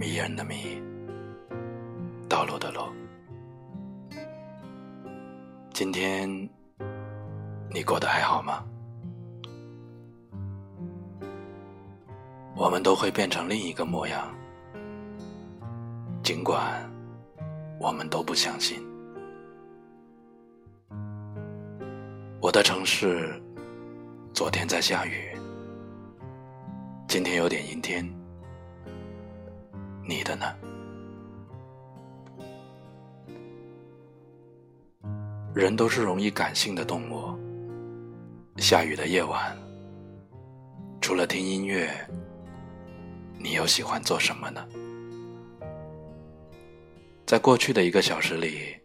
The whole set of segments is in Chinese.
迷人的迷，道路的路。今天你过得还好吗？我们都会变成另一个模样，尽管我们都不相信。我的城市昨天在下雨，今天有点阴天。你的呢？人都是容易感性的动物。下雨的夜晚，除了听音乐，你又喜欢做什么呢？在过去的一个小时里，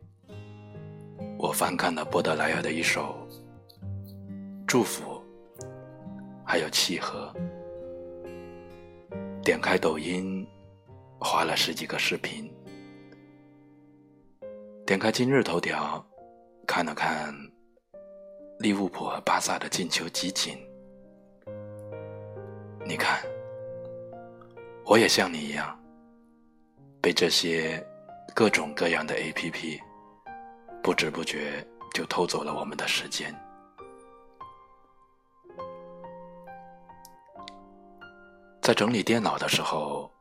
我翻看了波德莱尔的一首《祝福》，还有《契合》。点开抖音，划了十几个视频。点开今日头条。看了看利物浦和巴萨的进球集锦，你看，我也像你一样，被这些各种各样的 APP 不知不觉就偷走了我们的时间。在整理电脑的时候，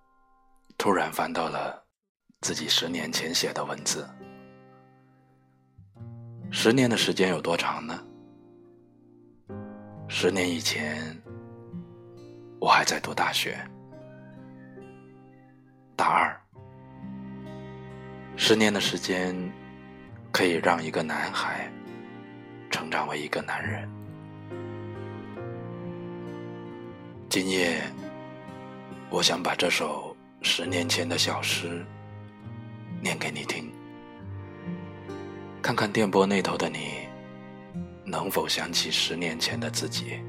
突然翻到了自己十年前写的文字。十年的时间有多长呢？十年以前，我还在读大学，大二。十年的时间，可以让一个男孩成长为一个男人。今夜，我想把这首十年前的小诗念给你听。看看电波那头的你，能否想起十年前的自己？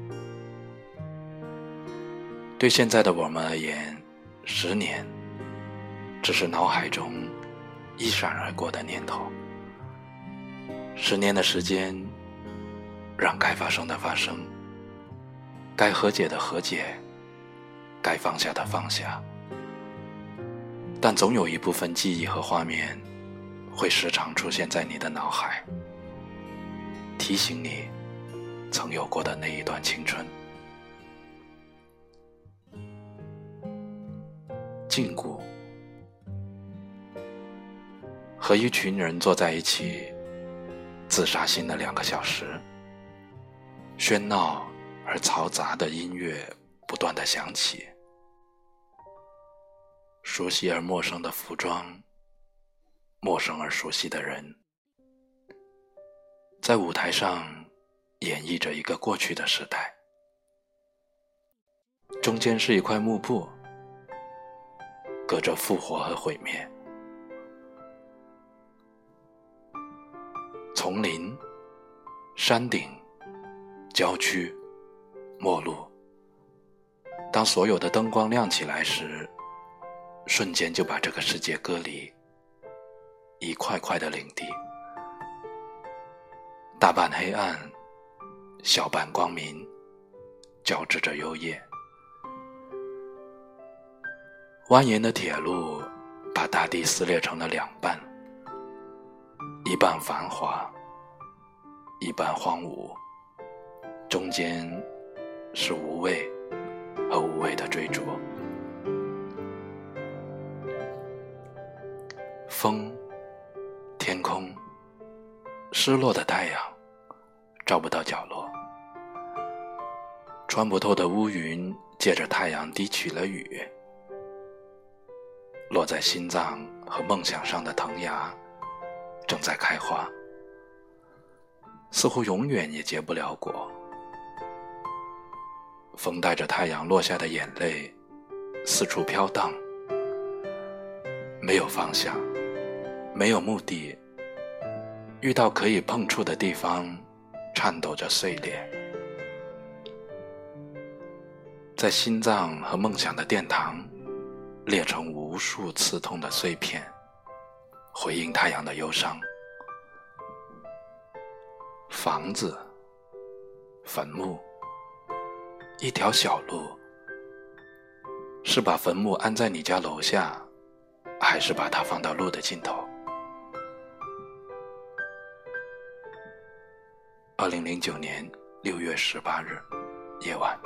对现在的我们而言，十年只是脑海中一闪而过的念头。十年的时间，让该发生的发生，该和解的和解，该放下的放下。但总有一部分记忆和画面。会时常出现在你的脑海，提醒你曾有过的那一段青春。禁锢，和一群人坐在一起，自杀性的两个小时，喧闹而嘈杂的音乐不断的响起，熟悉而陌生的服装。陌生而熟悉的人，在舞台上演绎着一个过去的时代。中间是一块幕布，隔着复活和毁灭。丛林、山顶、郊区、陌路。当所有的灯光亮起来时，瞬间就把这个世界割离。一块块的领地，大半黑暗，小半光明，交织着幽夜。蜿蜒的铁路把大地撕裂成了两半，一半繁华，一半荒芜，中间是无畏和无畏的追逐。风。天空，失落的太阳，照不到角落。穿不透的乌云，借着太阳滴起了雨。落在心脏和梦想上的藤芽，正在开花，似乎永远也结不了果。风带着太阳落下的眼泪，四处飘荡，没有方向。没有目的，遇到可以碰触的地方，颤抖着碎裂，在心脏和梦想的殿堂，裂成无数刺痛的碎片，回应太阳的忧伤。房子、坟墓，一条小路，是把坟墓安在你家楼下，还是把它放到路的尽头？二零零九年六月十八日夜晚，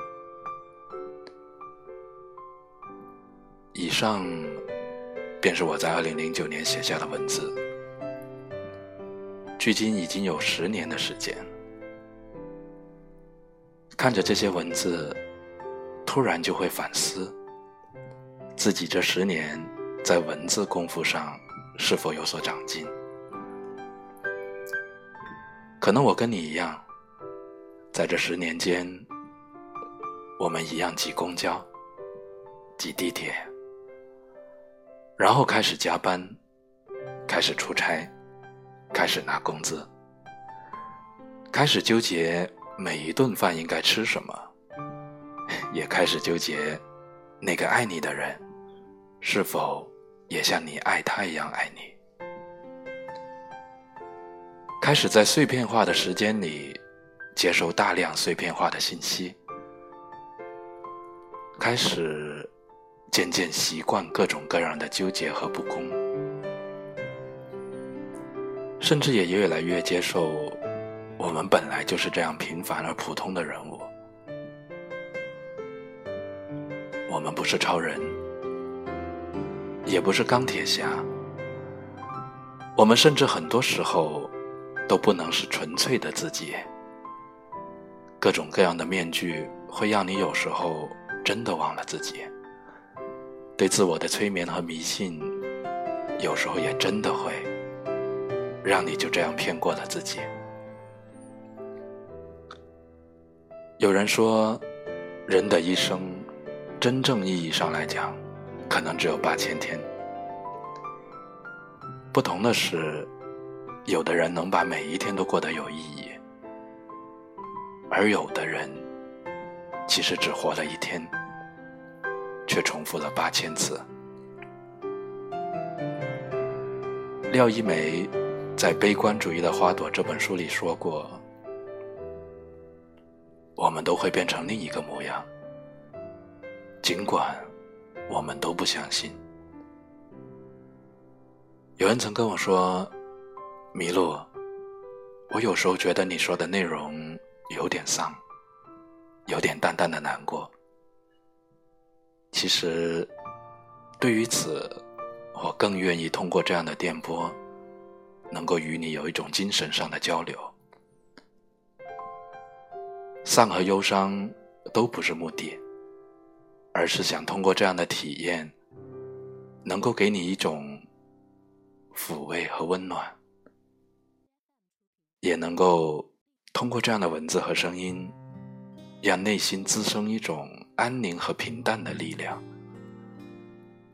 以上便是我在二零零九年写下的文字，距今已经有十年的时间。看着这些文字，突然就会反思自己这十年在文字功夫上是否有所长进。可能我跟你一样，在这十年间，我们一样挤公交、挤地铁，然后开始加班，开始出差，开始拿工资，开始纠结。每一顿饭应该吃什么，也开始纠结，那个爱你的人，是否也像你爱他一样爱你？开始在碎片化的时间里，接收大量碎片化的信息，开始渐渐习惯各种各样的纠结和不公，甚至也越来越接受。我们本来就是这样平凡而普通的人物，我们不是超人，也不是钢铁侠，我们甚至很多时候都不能是纯粹的自己。各种各样的面具会让你有时候真的忘了自己，对自我的催眠和迷信，有时候也真的会让你就这样骗过了自己。有人说，人的一生，真正意义上来讲，可能只有八千天。不同的是，有的人能把每一天都过得有意义，而有的人，其实只活了一天，却重复了八千次。廖一梅在《悲观主义的花朵》这本书里说过。我们都会变成另一个模样，尽管我们都不相信。有人曾跟我说：“麋鹿，我有时候觉得你说的内容有点丧，有点淡淡的难过。”其实，对于此，我更愿意通过这样的电波，能够与你有一种精神上的交流。丧和忧伤都不是目的，而是想通过这样的体验，能够给你一种抚慰和温暖，也能够通过这样的文字和声音，让内心滋生一种安宁和平淡的力量，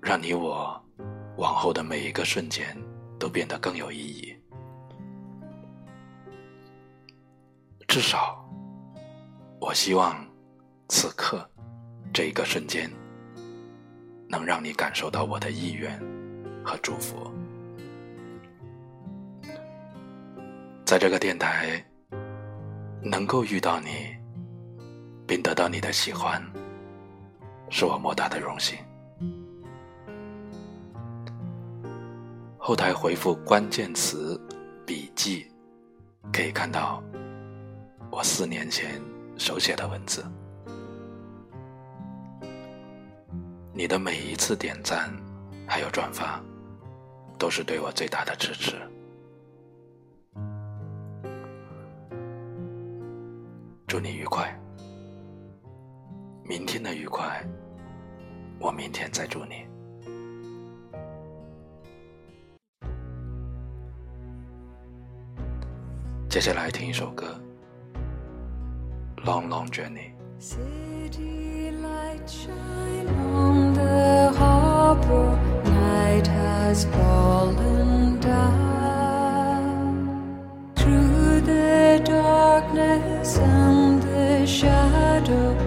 让你我往后的每一个瞬间都变得更有意义，至少。我希望，此刻，这一个瞬间，能让你感受到我的意愿和祝福。在这个电台，能够遇到你，并得到你的喜欢，是我莫大的荣幸。后台回复关键词“笔记”，可以看到我四年前。手写的文字，你的每一次点赞，还有转发，都是对我最大的支持。祝你愉快，明天的愉快，我明天再祝你。接下来听一首歌。long, long journey. Shadow,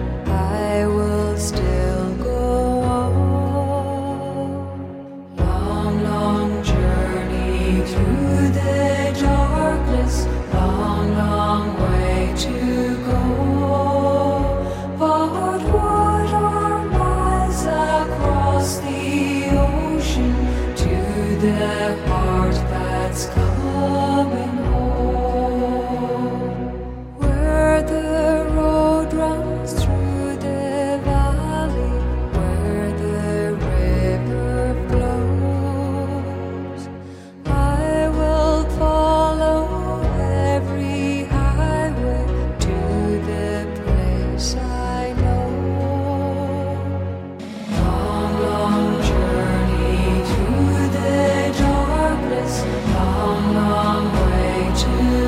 you.